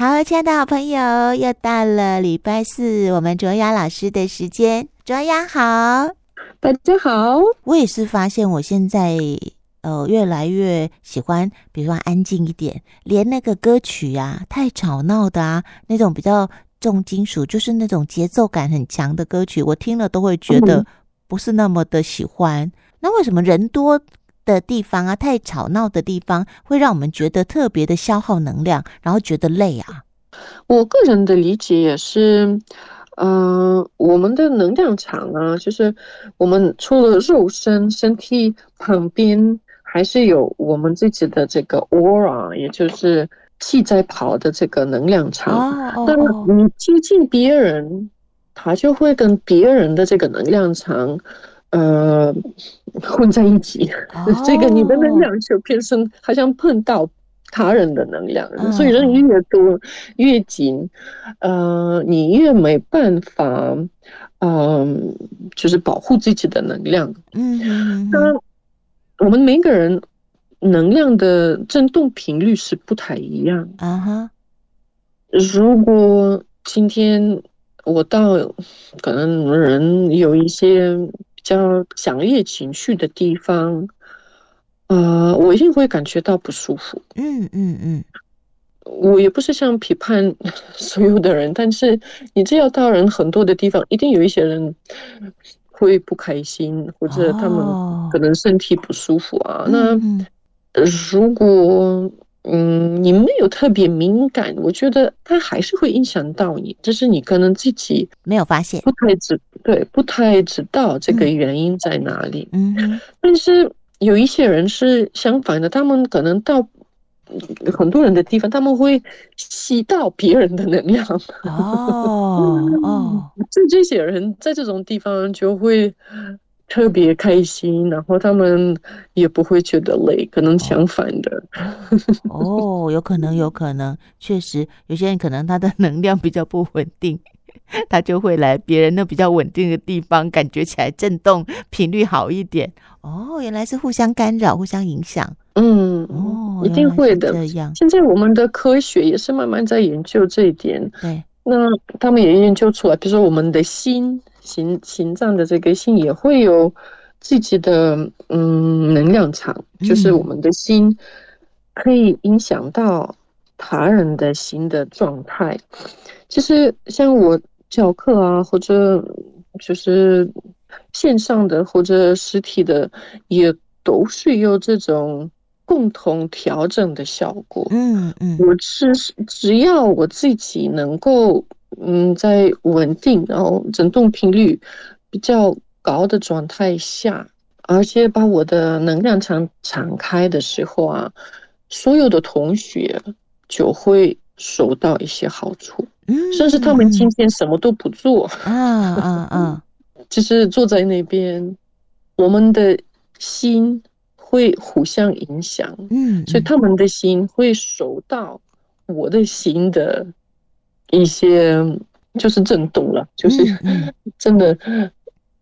好，亲爱的好朋友，又到了礼拜四，我们卓雅老师的时间。卓雅好，大家好。我也是发现，我现在呃越来越喜欢，比如说安静一点，连那个歌曲啊，太吵闹的啊，那种比较重金属，就是那种节奏感很强的歌曲，我听了都会觉得不是那么的喜欢。嗯、那为什么人多的地方啊，太吵闹的地方，会让我们觉得特别的消耗能量，然后觉得累啊。我个人的理解也是，嗯、呃，我们的能量场啊，就是我们除了肉身身体旁边，还是有我们自己的这个 aura，也就是气在跑的这个能量场。那么、oh, oh, oh. 你接近别人，他就会跟别人的这个能量场。呃，混在一起，oh. 这个你的能量就变成好像碰到他人的能量，oh. 所以人越多越紧，呃，你越没办法，嗯、呃，就是保护自己的能量。嗯、mm，那、hmm. 我们每个人能量的振动频率是不太一样。啊哈、uh，huh. 如果今天我到可能人有一些。较强烈情绪的地方，呃，我一定会感觉到不舒服。嗯嗯嗯，我也不是想批判 所有的人，但是你只要到人很多的地方，一定有一些人会不开心，或者他们可能身体不舒服啊。哦、那如果嗯，你没有特别敏感，我觉得它还是会影响到你，只是你可能自己没有发现，不太知对，不太知道这个原因在哪里。嗯，嗯，但是有一些人是相反的，他们可能到很多人的地方，他们会吸到别人的能量。哦哦，就这些人在这种地方就会。特别开心，然后他们也不会觉得累，可能相反的。哦，有可能，有可能，确实，有些人可能他的能量比较不稳定，他就会来别人那比较稳定的地方，感觉起来震动频率好一点。哦，原来是互相干扰、互相影响。嗯，哦，一定会的。这样，现在我们的科学也是慢慢在研究这一点。对，那他们也研究出来，比如说我们的心。心心脏的这个心也会有自己的嗯能量场，就是我们的心可以影响到他人的心的状态。其实像我教课啊，或者就是线上的或者实体的，也都是有这种共同调整的效果。嗯嗯，我是只要我自己能够。嗯，在稳定，然后振动频率比较高的状态下，而且把我的能量场敞开的时候啊，所有的同学就会收到一些好处。嗯，甚至他们今天什么都不做，啊啊啊，就是坐在那边，我们的心会互相影响。嗯，所以他们的心会受到我的心的。一些就是震动了，就是 真的，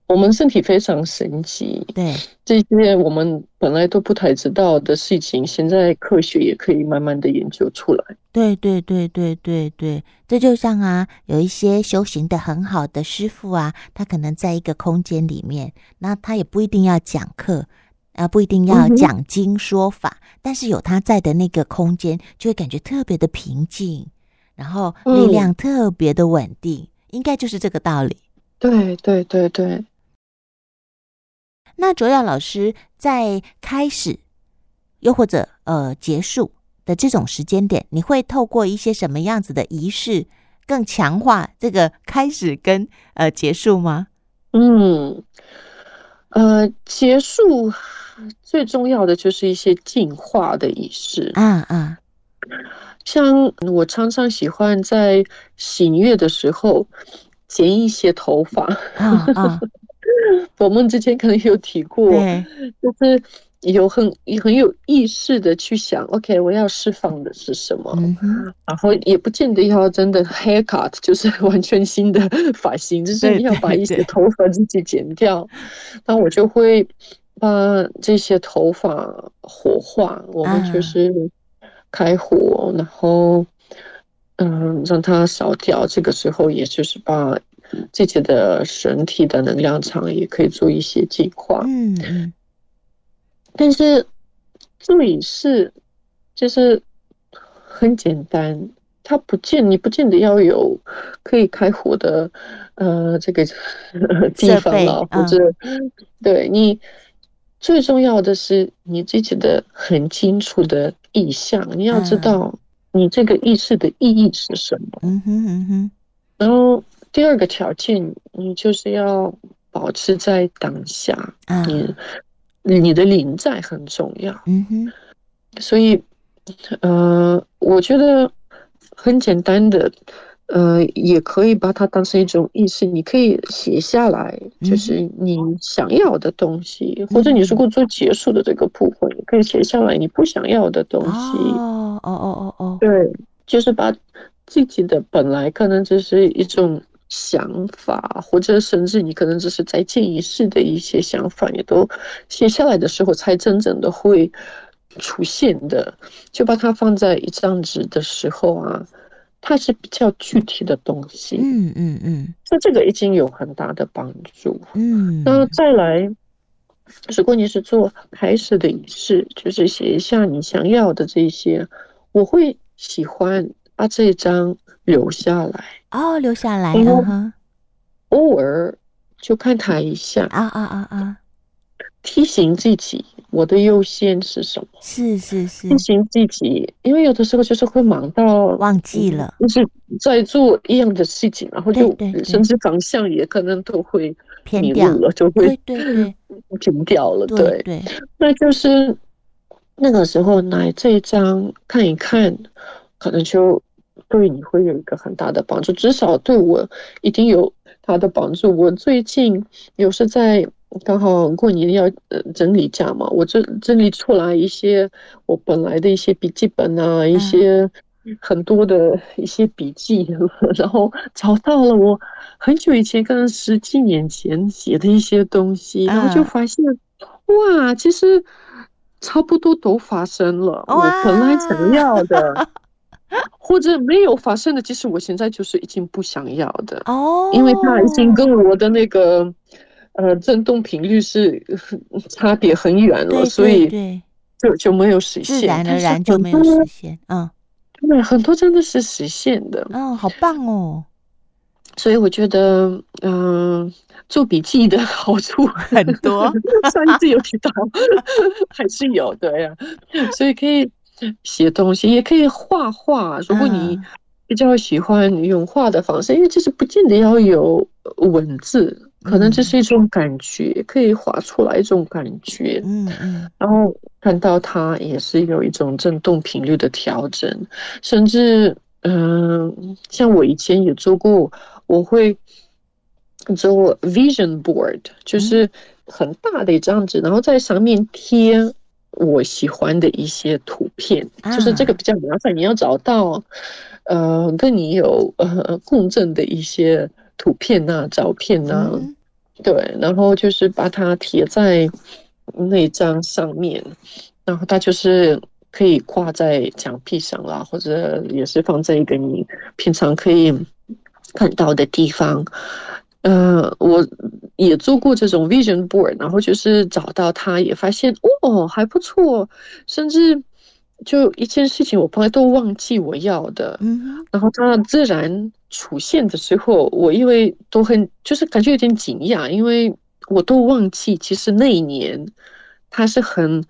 我们身体非常神奇。对，这些我们本来都不太知道的事情，现在科学也可以慢慢的研究出来。对对对对对对，这就像啊，有一些修行的很好的师傅啊，他可能在一个空间里面，那他也不一定要讲课啊，不一定要讲经说法，嗯、但是有他在的那个空间，就会感觉特别的平静。然后力量特别的稳定，嗯、应该就是这个道理。对对对对。那卓耀老师在开始，又或者呃结束的这种时间点，你会透过一些什么样子的仪式，更强化这个开始跟呃结束吗？嗯，呃，结束最重要的就是一些净化的仪式。嗯嗯。像我常常喜欢在醒月的时候剪一些头发，啊啊、我们之前可能有提过，就是有很很有意识的去想，OK，我要释放的是什么，嗯、然后也不见得要真的 haircut，就是完全新的发型，就是要把一些头发自己剪掉，那我就会把这些头发火化，我们就是。开火，然后嗯，让它烧掉。这个时候，也就是把自己的身体的能量场也可以做一些净化。嗯嗯。但是注意是，就是很简单，它不见你不见得要有可以开火的呃这个 地方了，或者、嗯、对你最重要的是你自己的很清楚的意向，你要知道你这个意识的意义是什么。嗯哼嗯哼。然后第二个条件，你就是要保持在当下。嗯。你你的临在很重要，嗯哼，所以，呃，我觉得很简单的，呃，也可以把它当成一种意识，你可以写下来，就是你想要的东西，嗯、或者你如果做结束的这个部分，你可以写下来你不想要的东西。哦哦哦哦哦，对，就是把自己的本来可能只是一种。想法，或者甚至你可能只是在潜意识的一些想法，也都写下来的时候，才真正的会出现的。就把它放在一张纸的时候啊，它是比较具体的东西。嗯嗯嗯，那这个已经有很大的帮助。嗯，那再来，如果你是做开始的仪式，就是写一下你想要的这些，我会喜欢啊这一张留下来。哦，留下来，嗯哼，偶尔就看他一下，啊啊啊啊，提醒自己我的优先是什么？是是是，提醒自己，因为有的时候就是会忙到忘记了，就是在做一样的事情，然后就甚至方向也可能都会迷路了，就会对对对。停掉了，对对，对，那就是那个时候拿这一张看一看，可能就。对你会有一个很大的帮助，至少对我一定有他的帮助。我最近有是在刚好过年要呃整理家嘛，我整整理出来一些我本来的一些笔记本啊，一些很多的一些笔记，然后找到了我很久以前，可能十几年前写的一些东西，然后就发现哇，其实差不多都发生了，我本来想要的。或者没有发生的，其实我现在就是已经不想要的哦，因为它已经跟我的那个呃振动频率是差别很远了，对对对，所以就就没有实现，自然而然就没有实现。嗯，对，很多真的是实现的。嗯、哦，好棒哦！所以我觉得，嗯、呃，做笔记的好处很多，上次有提到，还是有的呀，所以可以。写东西也可以画画，如果你比较喜欢用画的方式，嗯、因为这是不见得要有文字，可能这是一种感觉，嗯、可以画出来一种感觉。嗯嗯，然后看到它也是有一种振动频率的调整，甚至嗯、呃，像我以前也做过，我会做 vision board，就是很大的一张纸，然后在上面贴。我喜欢的一些图片，就是这个比较麻烦，你要找到，呃，跟你有呃共振的一些图片呐、啊、照片呐、啊，对，然后就是把它贴在那张上面，然后它就是可以挂在墙壁上啦，或者也是放在一个你平常可以看到的地方。呃，我也做过这种 vision board，然后就是找到它，也发现哦还不错，甚至就一件事情我本来都忘记我要的，嗯，然后它自然出现的时候，我因为都很就是感觉有点惊讶，因为我都忘记，其实那一年它是很。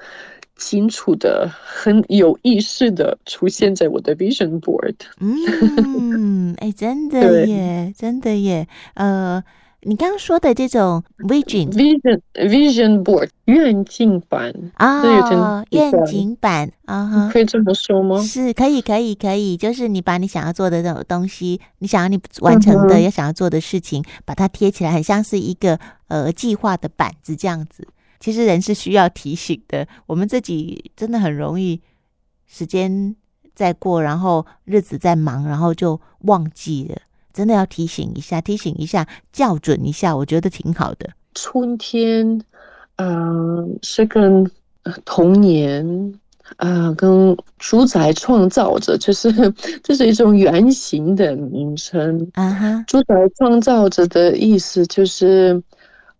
清楚的，很有意识的出现在我的 vision board。嗯，哎、欸，真的耶，真的耶。呃，你刚刚说的这种 vision vision vision board 愿景版啊，愿景版啊，可以这么说吗？是可以，可以，可以，就是你把你想要做的这种东西，你想要你完成的，要想要做的事情，把它贴起来，很像是一个呃计划的板子这样子。其实人是需要提醒的，我们自己真的很容易时间在过，然后日子在忙，然后就忘记了。真的要提醒一下，提醒一下，校准一下，我觉得挺好的。春天，嗯、呃，是跟童年呃，跟主宰创造者，就是这是一种圆形的名称。啊哈，主宰创造者的意思就是，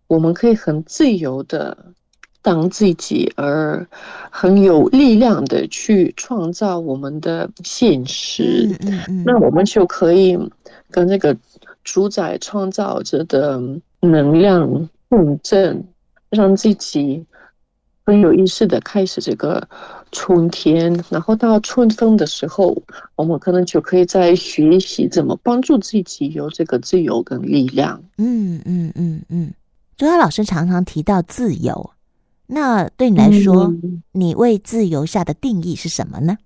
我们可以很自由的当自己，而很有力量的去创造我们的现实。嗯嗯嗯，那我们就可以跟这个主宰创造者的能量共振，让自己。很有意识的开始这个春天，然后到春分的时候，我们可能就可以在学习怎么帮助自己有这个自由跟力量。嗯嗯嗯嗯，卓雅老师常常提到自由，那对你来说，嗯、你为自由下的定义是什么呢？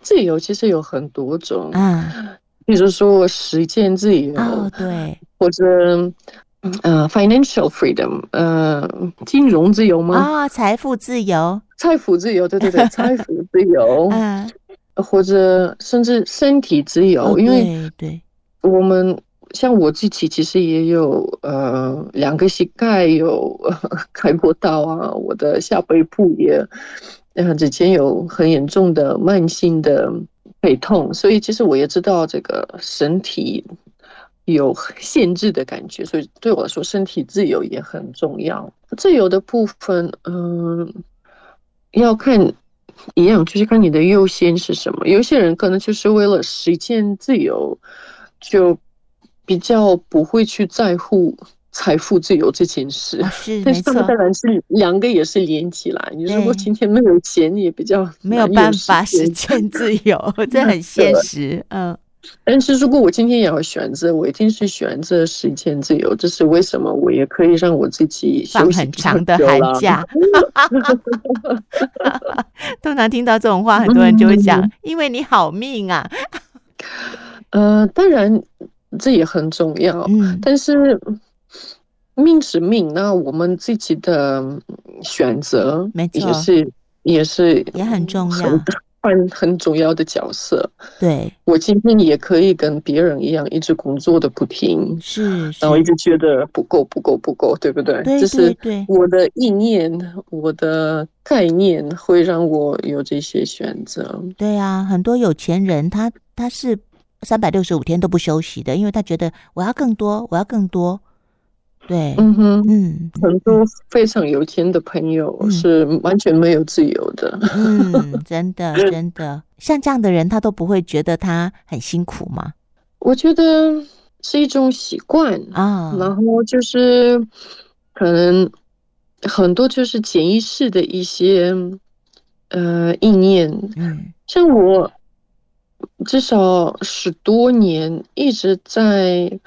自由其实有很多种。啊，比如说时间自由，哦，对，或者。呃、uh,，financial freedom，呃，金融自由吗？啊、哦，财富自由，财富自由，对对对，财富自由，嗯，或者甚至身体自由，哦、因为对，我们像我自己其实也有呃两个膝盖有 开过刀啊，我的下背部也呃之前有很严重的慢性的背痛，所以其实我也知道这个身体。有限制的感觉，所以对我来说，身体自由也很重要。自由的部分，嗯，要看一样，就是看你的优先是什么。有些人可能就是为了实现自由，就比较不会去在乎财富自由这件事。哦、是，但是他们当然是两个也是连起来。你如果今天没有钱，你也比较没有办法实现 自由，这很现实。嗯。但是如果我今天也要选择，我一定是选择实现自由。这是为什么？我也可以让我自己放很长的寒假。通常听到这种话，很多人就会讲：“嗯、因为你好命啊。”呃，当然这也很重要。嗯、但是命是命，那我们自己的选择，没错，也是也是也很重要。扮很重要的角色，对，我今天也可以跟别人一样，一直工作的不停，是，是，然后一直觉得不够，不够，不够，对不对？对，对，对，对，我的意念，我的概念会让我有这些选择。对啊，很多有钱人他他是三百六十五天都不休息的，因为他觉得我要更多，我要更多。对，嗯哼，嗯，很多非常有钱的朋友是完全没有自由的。嗯，真的，真的，像这样的人，他都不会觉得他很辛苦吗？我觉得是一种习惯啊，然后就是可能很多就是潜意识的一些呃意念。嗯，像我至少十多年一直在。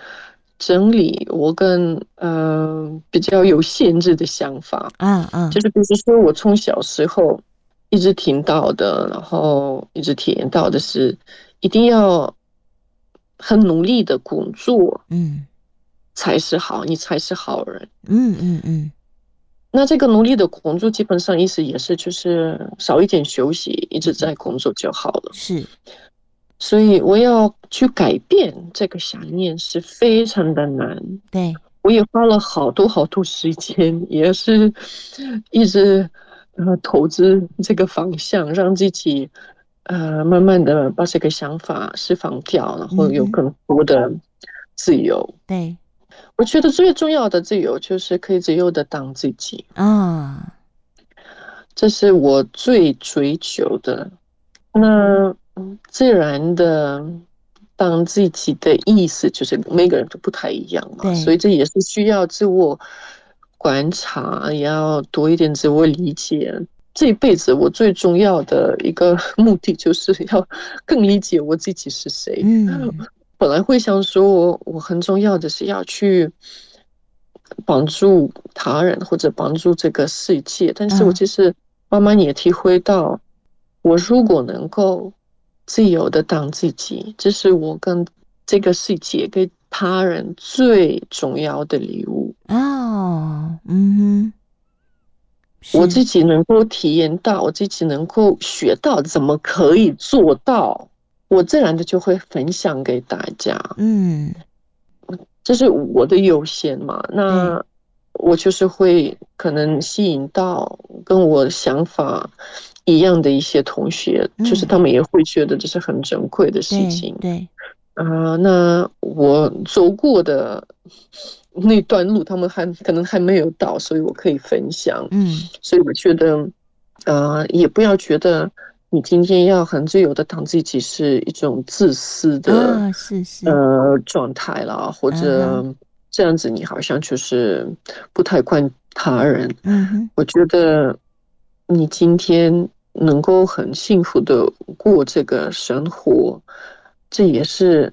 整理我跟嗯、呃、比较有限制的想法，嗯嗯，就是比如说我从小时候一直听到的，然后一直体验到的是，一定要很努力的工作，嗯，才是好，你才是好人，嗯嗯嗯。那这个努力的工作，基本上意思也是就是少一点休息，一直在工作就好了，是。所以我要去改变这个想念是非常的难。对，我也花了好多好多时间，也是一直呃投资这个方向，让自己呃慢慢的把这个想法释放掉，然后有更多的自由。嗯、对，我觉得最重要的自由就是可以自由的当自己啊，这是我最追求的。那。自然的当自己的意思，就是每个人都不太一样嘛，所以这也是需要自我观察，也要多一点自我理解。这一辈子我最重要的一个目的，就是要更理解我自己是谁。嗯，本来会想说我我很重要的是要去帮助他人或者帮助这个世界，但是我其实慢慢也体会到，我如果能够。自由的当自己，这是我跟这个世界、跟他人最重要的礼物哦。嗯哼，我自己能够体验到，我自己能够学到，怎么可以做到？我自然的就会分享给大家。嗯，这是我的优先嘛？那我就是会可能吸引到跟我想法一样的一些同学，嗯、就是他们也会觉得这是很珍贵的事情。对，啊、呃，那我走过的那段路，他们还可能还没有到，所以我可以分享。嗯，所以我觉得，呃，也不要觉得你今天要很自由的当自己是一种自私的，啊、是是呃状态啦，或者这样子你好像就是不太关他人。嗯，我觉得你今天能够很幸福的过这个生活，这也是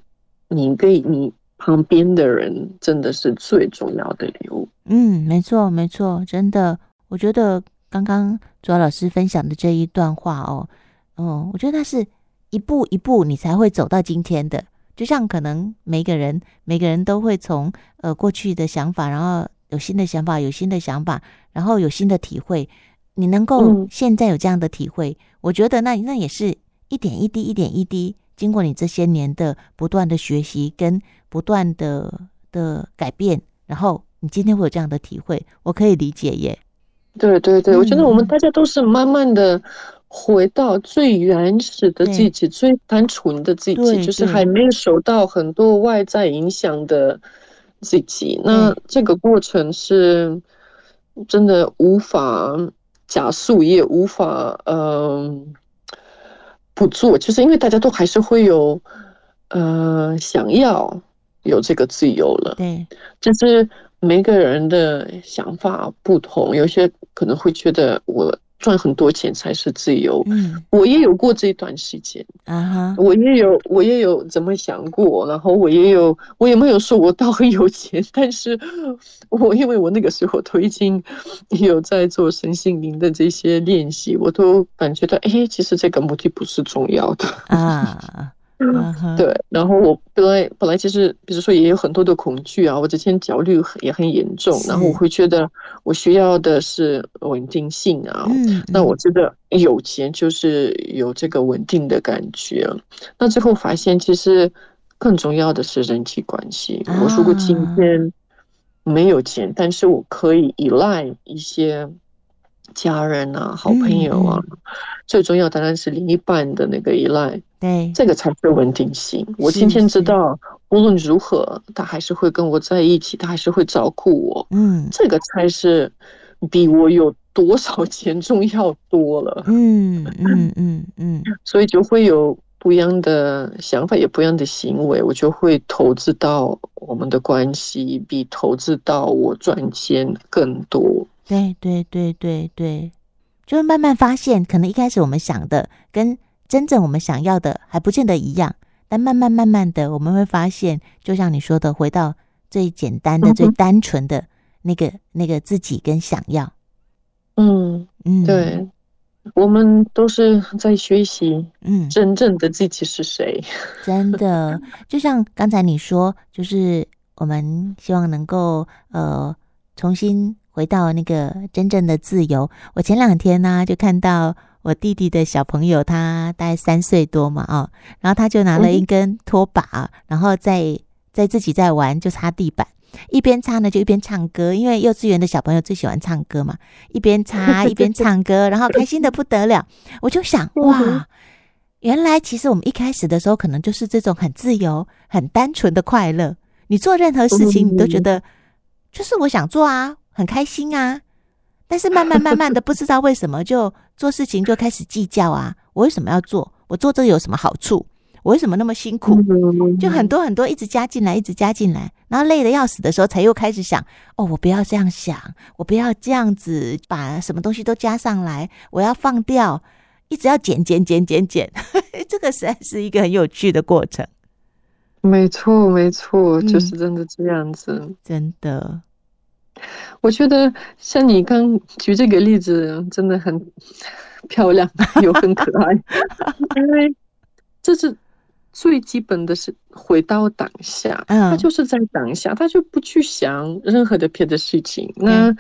你给你旁边的人真的是最重要的礼物。嗯，没错，没错，真的，我觉得刚刚卓老师分享的这一段话哦，嗯，我觉得那是一步一步你才会走到今天的。就像可能每个人每个人都会从呃过去的想法，然后有新的想法，有新的想法，然后有新的体会。你能够现在有这样的体会，嗯、我觉得那那也是一点一滴，一点一滴，经过你这些年的不断的学习跟不断的的改变，然后你今天会有这样的体会，我可以理解耶。对对对，我觉得我们大家都是慢慢的回到最原始的自己，最单纯的自己，就是还没有受到很多外在影响的自己。那这个过程是真的无法加速，也无法嗯、呃、不做，就是因为大家都还是会有呃想要有这个自由了。对，就是。每个人的想法不同，有些可能会觉得我赚很多钱才是自由。嗯，我也有过这一段时间啊，我也有，我也有怎么想过，然后我也有，我也没有说我到很有钱，但是 我因为我那个时候都已经有在做身心灵的这些练习，我都感觉到，哎，其实这个目的不是重要的啊。嗯，对，然后我本来本来其实，比如说也有很多的恐惧啊，我之前焦虑也很严重，然后我会觉得我需要的是稳定性啊，嗯，那我觉得有钱就是有这个稳定的感觉，那最后发现其实更重要的是人际关系。我如果今天没有钱，但是我可以依赖一些。家人啊，好朋友啊，嗯嗯、最重要当然是另一半的那个依赖，对，这个才是稳定性。我今天知道，无论如何，他还是会跟我在一起，他还是会照顾我，嗯，这个才是比我有多少钱重要多了，嗯嗯嗯嗯，所以就会有不一样的想法，也不一样的行为，我就会投资到我们的关系，比投资到我赚钱更多。对对对对对，就会慢慢发现，可能一开始我们想的跟真正我们想要的还不见得一样，但慢慢慢慢的，我们会发现，就像你说的，回到最简单的、嗯、最单纯的那个那个自己跟想要。嗯嗯，对，我们都是在学习，嗯，真正的自己是谁？真的，就像刚才你说，就是我们希望能够呃重新。回到那个真正的自由。我前两天呢，就看到我弟弟的小朋友，他大概三岁多嘛，哦，然后他就拿了一根拖把，然后在在自己在玩，就擦地板，一边擦呢就一边唱歌，因为幼稚园的小朋友最喜欢唱歌嘛，一边擦 一边唱歌，然后开心的不得了。我就想，哇，原来其实我们一开始的时候，可能就是这种很自由、很单纯的快乐。你做任何事情，你都觉得就是我想做啊。很开心啊，但是慢慢慢慢的，不知道为什么就做事情就开始计较啊。我为什么要做？我做这个有什么好处？我为什么那么辛苦？就很多很多一直加进来，一直加进来，然后累得要死的时候，才又开始想：哦，我不要这样想，我不要这样子把什么东西都加上来，我要放掉，一直要减减减减减。这个实在是一个很有趣的过程。没错，没错，就是真的这样子，嗯、真的。我觉得像你刚举这个例子，真的很 漂亮又很可爱，因为这是最基本的是回到当下，他就是在当下，他就不去想任何的别的事情。那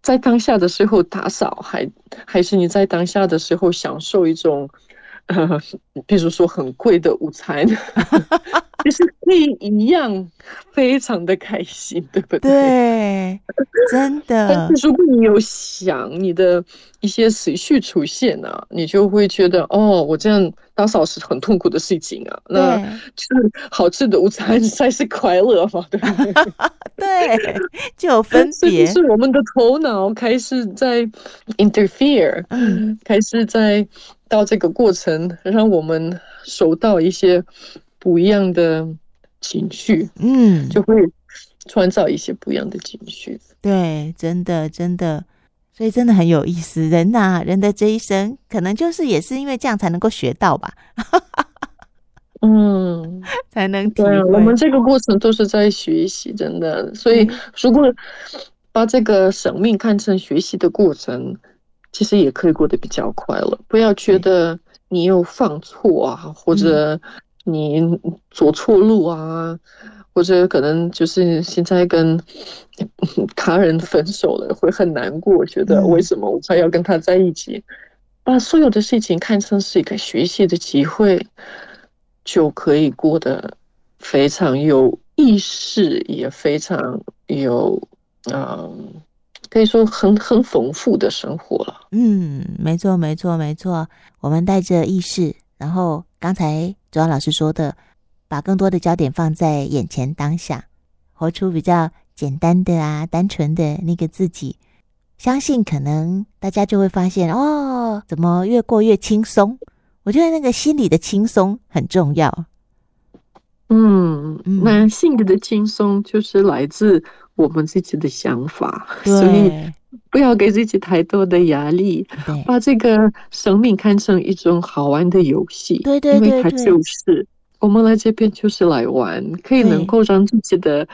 在当下的时候打扫，还还是你在当下的时候享受一种，呃，比如说很贵的午餐。就是可以一样非常的开心，对不对？对，真的。但是如果你有想你的一些情绪出现啊，你就会觉得哦，我这样打扫是很痛苦的事情啊。那吃好吃的午餐才是快乐嘛，对不对？对，就有分别。是我们的头脑开始在 interfere，嗯，开始在到这个过程，让我们收到一些。不一样的情绪，嗯，就会创造一些不一样的情绪。对，真的，真的，所以真的很有意思。人呐、啊，人的这一生，可能就是也是因为这样才能够学到吧。嗯，才能对。我们这个过程都是在学习，真的。所以，如果把这个生命看成学习的过程，其实也可以过得比较快乐。不要觉得你又犯错啊，或者、嗯。你走错路啊，或者可能就是现在跟 他人分手了，会很难过，觉得为什么我还要跟他在一起？把所有的事情看成是一个学习的机会，就可以过得非常有意识，也非常有嗯，可以说很很丰富的生活了。嗯，没错，没错，没错。我们带着意识，然后刚才。主要老师说的，把更多的焦点放在眼前当下，活出比较简单的啊、单纯的那个自己，相信可能大家就会发现哦，怎么越过越轻松？我觉得那个心里的轻松很重要。嗯，那性格的轻松就是来自我们自己的想法，所以不要给自己太多的压力，把这个生命看成一种好玩的游戏。对对对，因为它就是我们来这边就是来玩，可以能够让自己的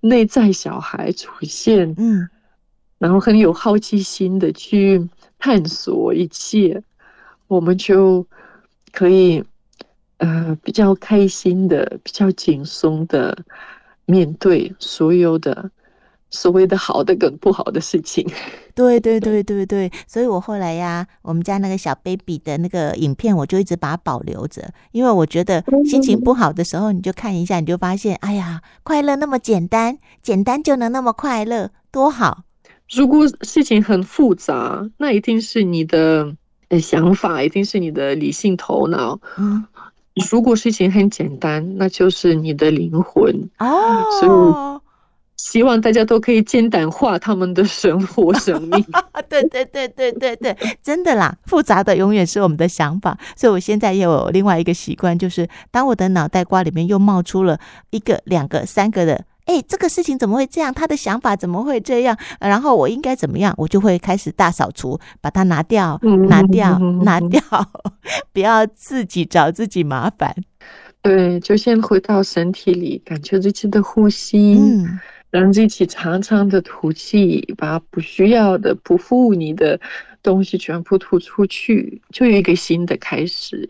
内在小孩出现，嗯，然后很有好奇心的去探索一切，我们就可以。呃，比较开心的，比较轻松的面对所有的所谓的好的跟不好的事情。对对对对对，所以我后来呀，我们家那个小 baby 的那个影片，我就一直把它保留着，因为我觉得心情不好的时候，你就看一下，你就发现，哎呀，快乐那么简单，简单就能那么快乐，多好。如果事情很复杂，那一定是你的想法，一定是你的理性头脑。嗯。如果事情很简单，那就是你的灵魂哦。所以希望大家都可以简单化他们的生活、生命。对对对对对对，真的啦，复杂的永远是我们的想法。所以我现在也有另外一个习惯，就是当我的脑袋瓜里面又冒出了一个、两个、三个的。哎，这个事情怎么会这样？他的想法怎么会这样？然后我应该怎么样？我就会开始大扫除，把它拿掉，拿掉，拿掉，不要自己找自己麻烦。对，就先回到身体里，感觉自己的呼吸，嗯，让自己长长的吐气，把不需要的、不服务你的东西全部吐出去，就有一个新的开始。